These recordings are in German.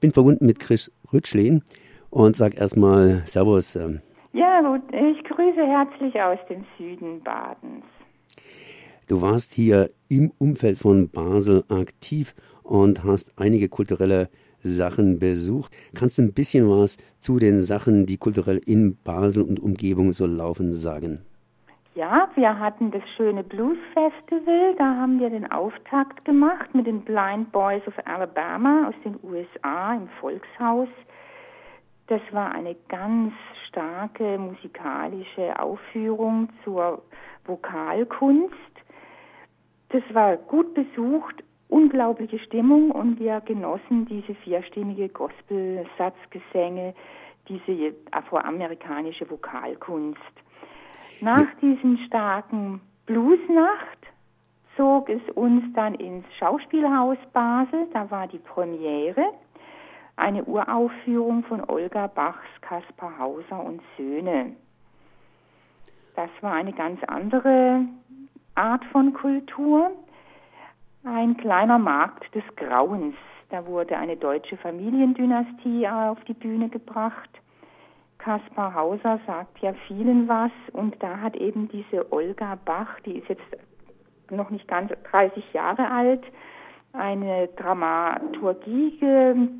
bin verbunden mit Chris Rütschlin und sag erstmal Servus. Ähm. Ja, gut, ich grüße herzlich aus dem Süden Badens. Du warst hier im Umfeld von Basel aktiv und hast einige kulturelle Sachen besucht. Kannst du ein bisschen was zu den Sachen, die kulturell in Basel und Umgebung so laufen, sagen? Ja, wir hatten das schöne Blues Festival. Da haben wir den Auftakt gemacht mit den Blind Boys of Alabama aus den USA im Volkshaus. Das war eine ganz starke musikalische Aufführung zur Vokalkunst. Das war gut besucht, unglaubliche Stimmung und wir genossen diese vierstimmige Gospel-Satzgesänge, diese afroamerikanische Vokalkunst. Nach diesen starken Bluesnacht zog es uns dann ins Schauspielhaus Basel, da war die Premiere, eine Uraufführung von Olga Bachs Kaspar Hauser und Söhne. Das war eine ganz andere Art von Kultur. Ein kleiner Markt des Grauens. Da wurde eine deutsche Familiendynastie auf die Bühne gebracht. Kaspar Hauser sagt ja vielen was und da hat eben diese Olga Bach, die ist jetzt noch nicht ganz 30 Jahre alt, eine Dramaturgie,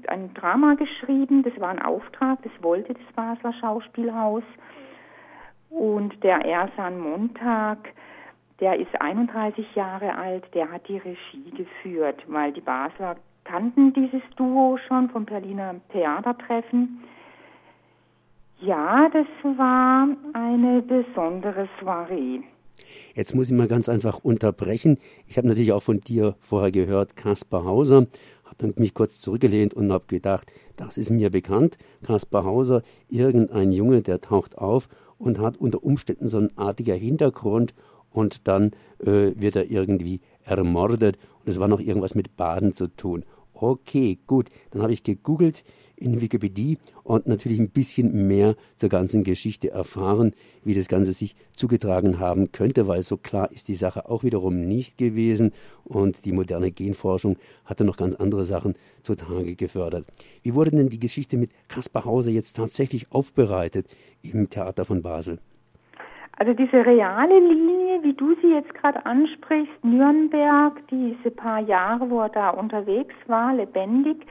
ein Drama geschrieben. Das war ein Auftrag, das wollte das Basler Schauspielhaus. Und der Ersan Montag, der ist 31 Jahre alt, der hat die Regie geführt, weil die Basler kannten dieses Duo schon vom Berliner Theatertreffen. Ja, das war eine besondere Soiree. Jetzt muss ich mal ganz einfach unterbrechen. Ich habe natürlich auch von dir vorher gehört, Kaspar Hauser. Habe dann mich kurz zurückgelehnt und habe gedacht, das ist mir bekannt. Kaspar Hauser, irgendein Junge, der taucht auf und hat unter Umständen so ein artiger Hintergrund und dann äh, wird er irgendwie ermordet und es war noch irgendwas mit Baden zu tun. Okay, gut, dann habe ich gegoogelt in Wikipedia und natürlich ein bisschen mehr zur ganzen Geschichte erfahren, wie das Ganze sich zugetragen haben könnte, weil so klar ist die Sache auch wiederum nicht gewesen und die moderne Genforschung hatte noch ganz andere Sachen zutage gefördert. Wie wurde denn die Geschichte mit Kaspar Hauser jetzt tatsächlich aufbereitet im Theater von Basel? Also diese reale Linie, wie du sie jetzt gerade ansprichst, Nürnberg, diese paar Jahre, wo er da unterwegs war, lebendig,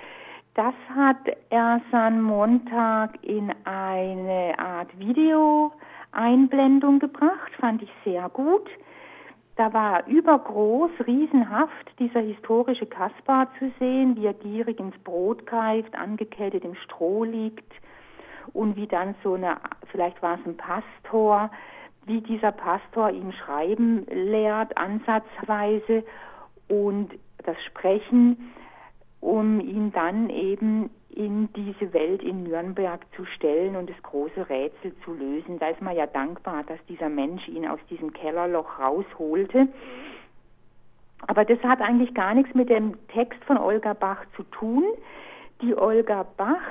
das hat Ersan Montag in eine Art Video-Einblendung gebracht, fand ich sehr gut. Da war übergroß, riesenhaft dieser historische Kaspar zu sehen, wie er gierig ins Brot greift, angekettet im Stroh liegt und wie dann so eine, vielleicht war es ein Pastor, wie dieser Pastor ihm Schreiben lehrt, ansatzweise und das Sprechen, um ihn dann eben in diese Welt in Nürnberg zu stellen und das große Rätsel zu lösen. Da ist man ja dankbar, dass dieser Mensch ihn aus diesem Kellerloch rausholte. Aber das hat eigentlich gar nichts mit dem Text von Olga Bach zu tun. Die Olga Bach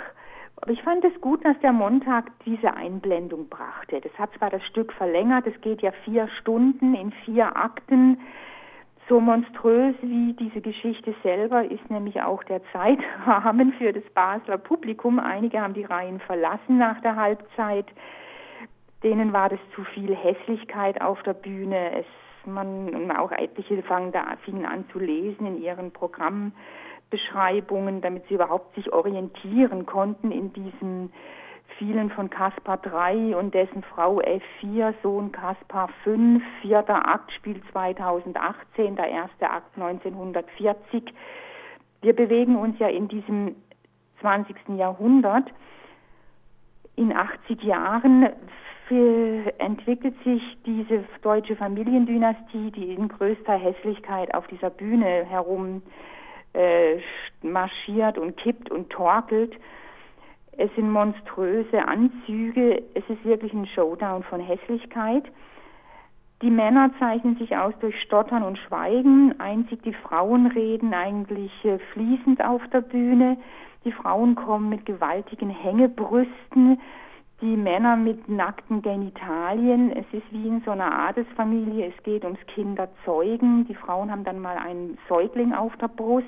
aber ich fand es gut, dass der Montag diese Einblendung brachte. Das hat zwar das Stück verlängert, es geht ja vier Stunden in vier Akten. So monströs wie diese Geschichte selber ist nämlich auch der Zeitrahmen für das Basler Publikum. Einige haben die Reihen verlassen nach der Halbzeit. Denen war das zu viel Hässlichkeit auf der Bühne. Es, man, auch etliche fangen da, fingen an zu lesen in ihren Programmen. Beschreibungen, damit sie überhaupt sich orientieren konnten in diesen vielen von Kaspar 3 und dessen Frau F4, Sohn Kaspar 5, vierter Akt spielt 2018, der erste Akt 1940. Wir bewegen uns ja in diesem 20. Jahrhundert. In 80 Jahren entwickelt sich diese deutsche Familiendynastie, die in größter Hässlichkeit auf dieser Bühne herum äh, marschiert und kippt und torkelt. Es sind monströse Anzüge. Es ist wirklich ein Showdown von Hässlichkeit. Die Männer zeichnen sich aus durch Stottern und Schweigen. Einzig die Frauen reden eigentlich äh, fließend auf der Bühne. Die Frauen kommen mit gewaltigen Hängebrüsten, die Männer mit nackten Genitalien. Es ist wie in so einer Adelsfamilie. Es geht ums Kinderzeugen. Die Frauen haben dann mal einen Säugling auf der Brust.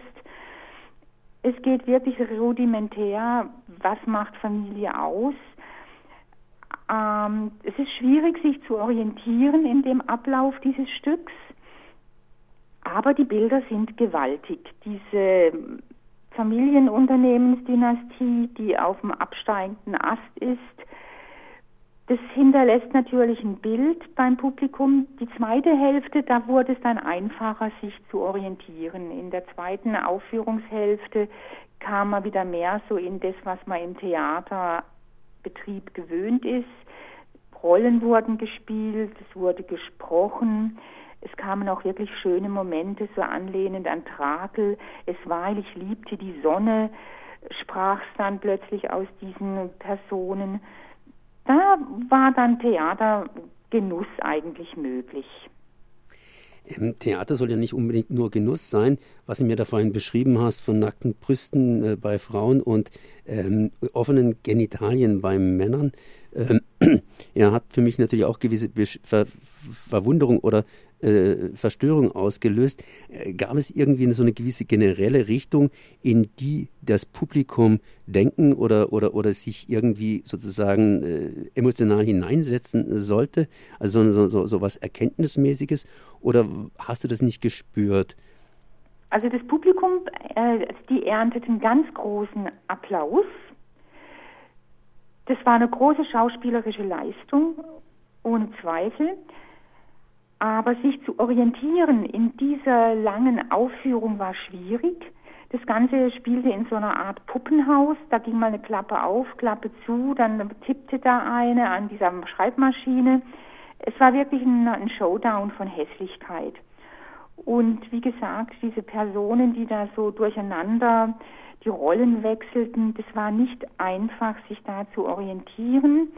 Es geht wirklich rudimentär, was macht Familie aus. Ähm, es ist schwierig, sich zu orientieren in dem Ablauf dieses Stücks, aber die Bilder sind gewaltig. Diese Familienunternehmensdynastie, die auf dem absteigenden Ast ist, das hinterlässt natürlich ein Bild beim Publikum. Die zweite Hälfte, da wurde es dann einfacher, sich zu orientieren. In der zweiten Aufführungshälfte kam man wieder mehr so in das, was man im Theaterbetrieb gewöhnt ist. Rollen wurden gespielt, es wurde gesprochen. Es kamen auch wirklich schöne Momente, so anlehnend an Trakel. Es war, ich liebte die Sonne, sprach es dann plötzlich aus diesen Personen da war dann Theatergenuss eigentlich möglich. Theater soll ja nicht unbedingt nur Genuss sein, was du mir da vorhin beschrieben hast von nackten Brüsten äh, bei Frauen und ähm, offenen Genitalien bei Männern. Ähm, er hat für mich natürlich auch gewisse Ver Verwunderung oder äh, Verstörung ausgelöst. Äh, gab es irgendwie so eine gewisse generelle Richtung, in die das Publikum denken oder, oder, oder sich irgendwie sozusagen äh, emotional hineinsetzen sollte? Also so, so, so was Erkenntnismäßiges? Oder hast du das nicht gespürt? Also das Publikum, äh, die ernteten ganz großen Applaus. Das war eine große schauspielerische Leistung, ohne Zweifel. Aber sich zu orientieren in dieser langen Aufführung war schwierig. Das Ganze spielte in so einer Art Puppenhaus. Da ging mal eine Klappe auf, Klappe zu, dann tippte da eine an dieser Schreibmaschine. Es war wirklich ein, ein Showdown von Hässlichkeit. Und wie gesagt, diese Personen, die da so durcheinander die Rollen wechselten, das war nicht einfach, sich da zu orientieren.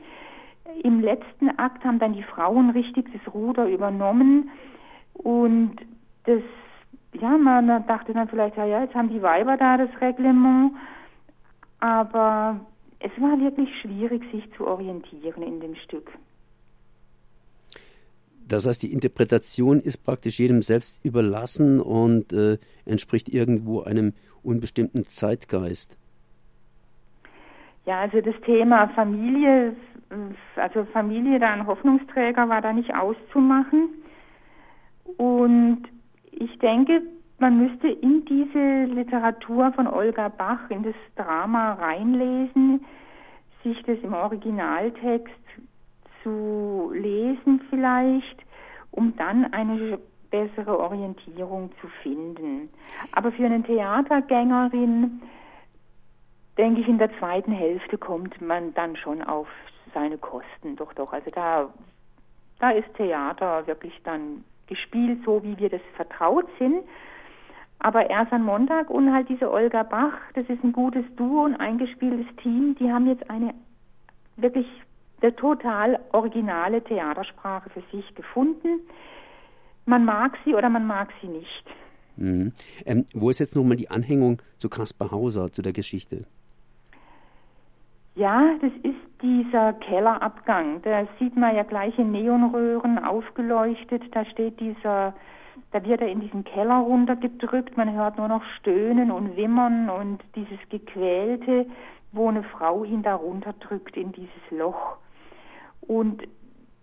Im letzten Akt haben dann die Frauen richtig das Ruder übernommen und das, ja, man dachte dann vielleicht, ja, jetzt haben die Weiber da das Reglement, aber es war wirklich schwierig, sich zu orientieren in dem Stück. Das heißt, die Interpretation ist praktisch jedem selbst überlassen und äh, entspricht irgendwo einem unbestimmten Zeitgeist. Ja, also das Thema Familie also Familie da ein Hoffnungsträger war da nicht auszumachen. Und ich denke, man müsste in diese Literatur von Olga Bach, in das Drama reinlesen, sich das im Originaltext zu lesen vielleicht, um dann eine bessere Orientierung zu finden. Aber für eine Theatergängerin, denke ich, in der zweiten Hälfte kommt man dann schon auf seine Kosten. Doch, doch. Also da, da ist Theater wirklich dann gespielt, so wie wir das vertraut sind. Aber erst am Montag und halt diese Olga Bach, das ist ein gutes Duo, ein eingespieltes Team, die haben jetzt eine wirklich eine total originale Theatersprache für sich gefunden. Man mag sie oder man mag sie nicht. Mhm. Ähm, wo ist jetzt nochmal die Anhängung zu Kaspar Hauser, zu der Geschichte? Ja, das ist dieser Kellerabgang. Da sieht man ja gleich in Neonröhren aufgeleuchtet. Da steht dieser, da wird er in diesen Keller runtergedrückt. Man hört nur noch Stöhnen und Wimmern und dieses Gequälte, wo eine Frau ihn da runterdrückt in dieses Loch. Und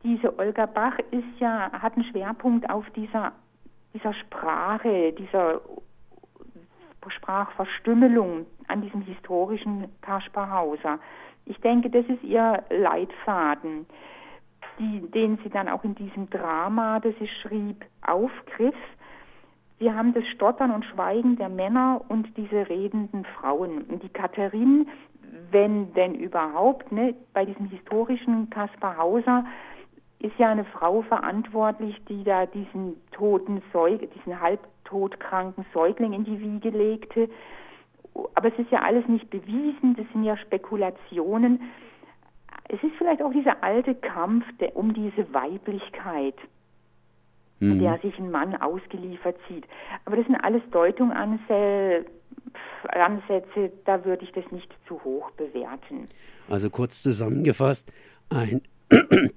diese Olga Bach ist ja, hat einen Schwerpunkt auf dieser, dieser Sprache, dieser Sprachverstümmelung an diesem historischen Kaspar Hauser. Ich denke, das ist ihr Leitfaden, die, den sie dann auch in diesem Drama, das sie schrieb, aufgriff. Wir haben das Stottern und Schweigen der Männer und diese redenden Frauen. Die Katharin, wenn denn überhaupt, ne, bei diesem historischen Kaspar Hauser, ist ja eine Frau verantwortlich, die da diesen toten Säug, diesen halbtodkranken Säugling in die Wiege legte aber es ist ja alles nicht bewiesen, das sind ja Spekulationen. Es ist vielleicht auch dieser alte Kampf der, um diese Weiblichkeit, mhm. der sich ein Mann ausgeliefert sieht. Aber das sind alles Deutungsansätze, da würde ich das nicht zu hoch bewerten. Also kurz zusammengefasst, ein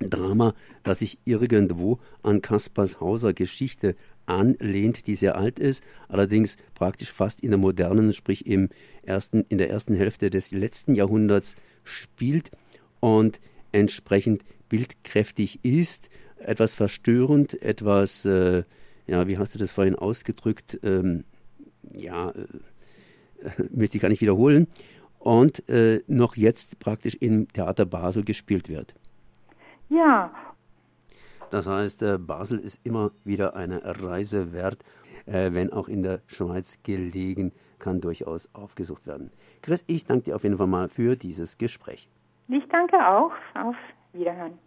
Drama, das sich irgendwo an Kaspars Hauser Geschichte anlehnt, die sehr alt ist, allerdings praktisch fast in der modernen, sprich im ersten, in der ersten Hälfte des letzten Jahrhunderts spielt und entsprechend bildkräftig ist, etwas verstörend, etwas, äh, ja, wie hast du das vorhin ausgedrückt, ähm, ja, äh, möchte ich gar nicht wiederholen, und äh, noch jetzt praktisch im Theater Basel gespielt wird. Ja. Das heißt, äh, Basel ist immer wieder eine Reise wert, äh, wenn auch in der Schweiz gelegen, kann durchaus aufgesucht werden. Chris, ich danke dir auf jeden Fall mal für dieses Gespräch. Ich danke auch. Auf Wiederhören.